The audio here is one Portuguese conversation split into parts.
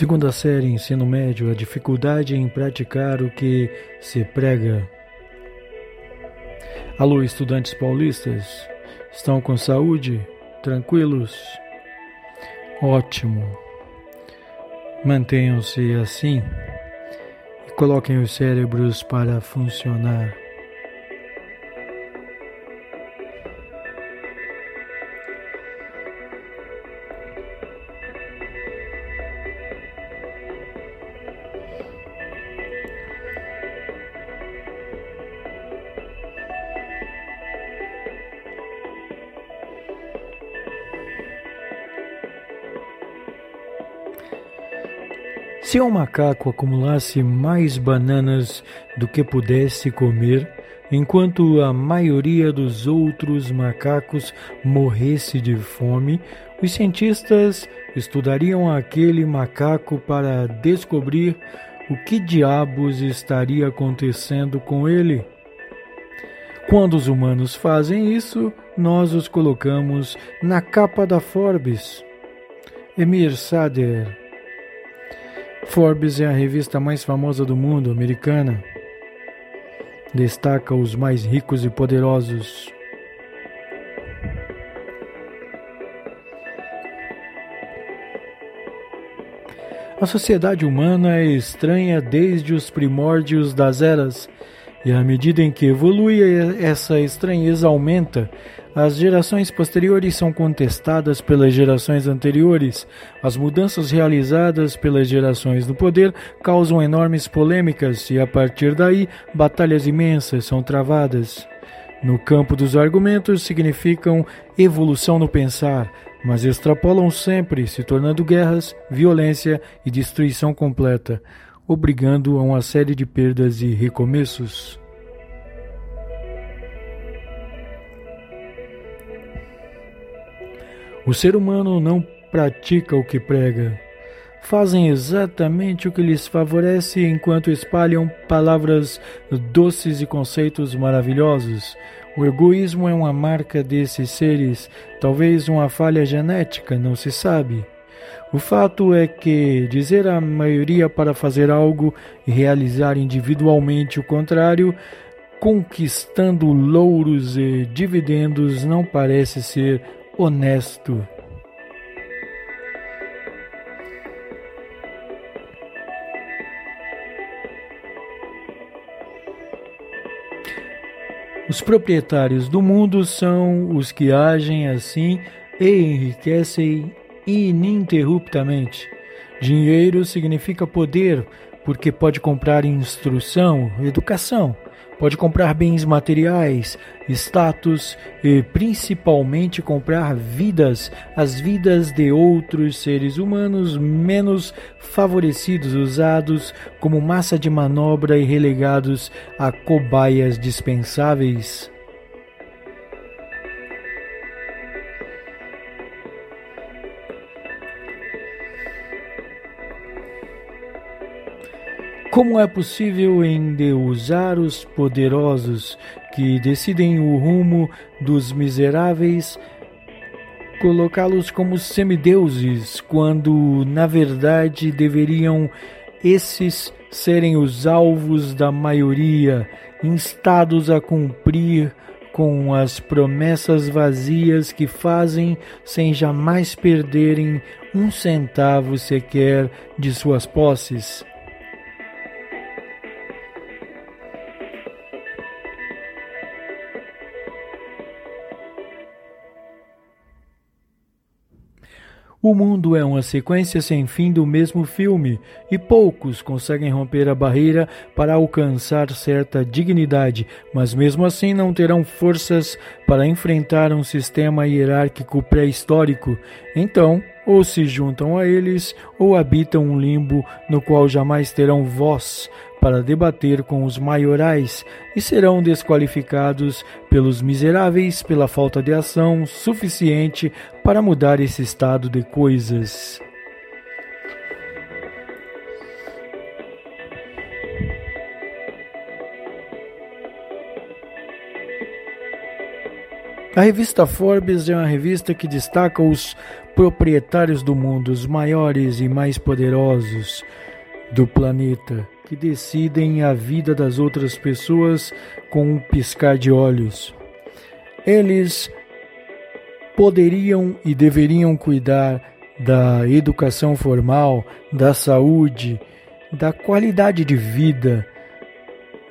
Segunda série ensino médio, a dificuldade em praticar o que se prega. Alô, estudantes paulistas, estão com saúde? Tranquilos? Ótimo. Mantenham-se assim e coloquem os cérebros para funcionar. Se um macaco acumulasse mais bananas do que pudesse comer, enquanto a maioria dos outros macacos morresse de fome, os cientistas estudariam aquele macaco para descobrir o que diabos estaria acontecendo com ele. Quando os humanos fazem isso, nós os colocamos na capa da Forbes. Emir Sader Forbes é a revista mais famosa do mundo, americana. Destaca os mais ricos e poderosos. A sociedade humana é estranha desde os primórdios das eras, e à medida em que evolui, essa estranheza aumenta as gerações posteriores são contestadas pelas gerações anteriores. As mudanças realizadas pelas gerações no poder causam enormes polêmicas e, a partir daí, batalhas imensas são travadas. No campo dos argumentos, significam evolução no pensar, mas extrapolam sempre, se tornando guerras, violência e destruição completa, obrigando a uma série de perdas e recomeços. O ser humano não pratica o que prega. Fazem exatamente o que lhes favorece enquanto espalham palavras doces e conceitos maravilhosos. O egoísmo é uma marca desses seres, talvez uma falha genética, não se sabe. O fato é que dizer a maioria para fazer algo e realizar individualmente o contrário, conquistando louros e dividendos, não parece ser honesto. Os proprietários do mundo são os que agem assim e enriquecem ininterruptamente. Dinheiro significa poder, porque pode comprar instrução, educação Pode comprar bens materiais, status e principalmente comprar vidas, as vidas de outros seres humanos menos favorecidos, usados como massa de manobra e relegados a cobaias dispensáveis. Como é possível endeusar os poderosos que decidem o rumo dos miseráveis, colocá-los como semideuses, quando na verdade deveriam esses serem os alvos da maioria, instados a cumprir com as promessas vazias que fazem sem jamais perderem um centavo sequer de suas posses? O mundo é uma sequência sem fim do mesmo filme, e poucos conseguem romper a barreira para alcançar certa dignidade, mas mesmo assim não terão forças para enfrentar um sistema hierárquico pré-histórico. Então, ou se juntam a eles, ou habitam um limbo no qual jamais terão voz para debater com os maiorais e serão desqualificados pelos miseráveis pela falta de ação suficiente para mudar esse estado de coisas. A revista Forbes é uma revista que destaca os proprietários do mundo, os maiores e mais poderosos do planeta, que decidem a vida das outras pessoas com um piscar de olhos. Eles poderiam e deveriam cuidar da educação formal, da saúde, da qualidade de vida,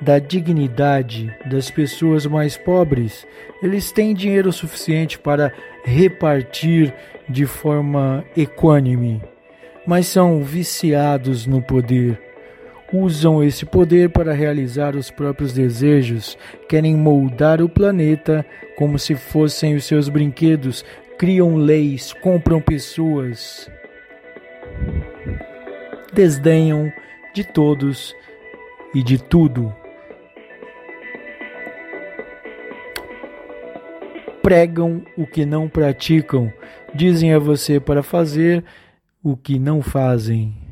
da dignidade das pessoas mais pobres. Eles têm dinheiro suficiente para repartir de forma equânime, mas são viciados no poder. Usam esse poder para realizar os próprios desejos, querem moldar o planeta como se fossem os seus brinquedos, criam leis, compram pessoas, desdenham de todos e de tudo. Pregam o que não praticam, dizem a você para fazer o que não fazem.